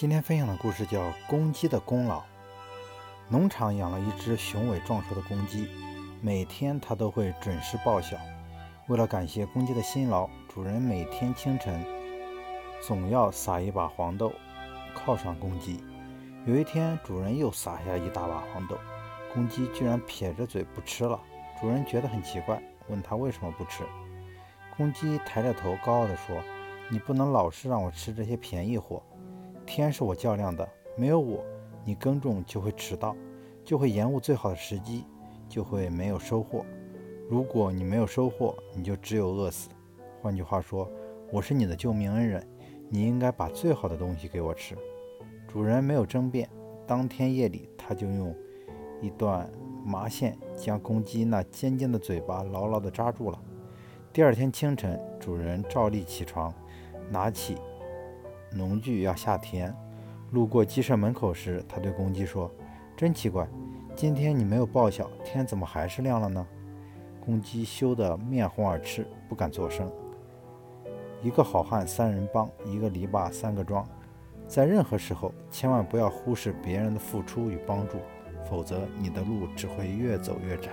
今天分享的故事叫《公鸡的功劳》。农场养了一只雄伟壮硕的公鸡，每天它都会准时报晓。为了感谢公鸡的辛劳，主人每天清晨总要撒一把黄豆犒赏公鸡。有一天，主人又撒下一大把黄豆，公鸡居然撇着嘴不吃了。主人觉得很奇怪，问他为什么不吃。公鸡抬着头，高傲地说：“你不能老是让我吃这些便宜货。”天是我较量的，没有我，你耕种就会迟到，就会延误最好的时机，就会没有收获。如果你没有收获，你就只有饿死。换句话说，我是你的救命恩人，你应该把最好的东西给我吃。主人没有争辩。当天夜里，他就用一段麻线将公鸡那尖尖的嘴巴牢牢地扎住了。第二天清晨，主人照例起床，拿起。农具要下田，路过鸡舍门口时，他对公鸡说：“真奇怪，今天你没有报晓，天怎么还是亮了呢？”公鸡羞得面红耳赤，不敢作声。一个好汉三人帮，一个篱笆三个桩。在任何时候，千万不要忽视别人的付出与帮助，否则你的路只会越走越窄。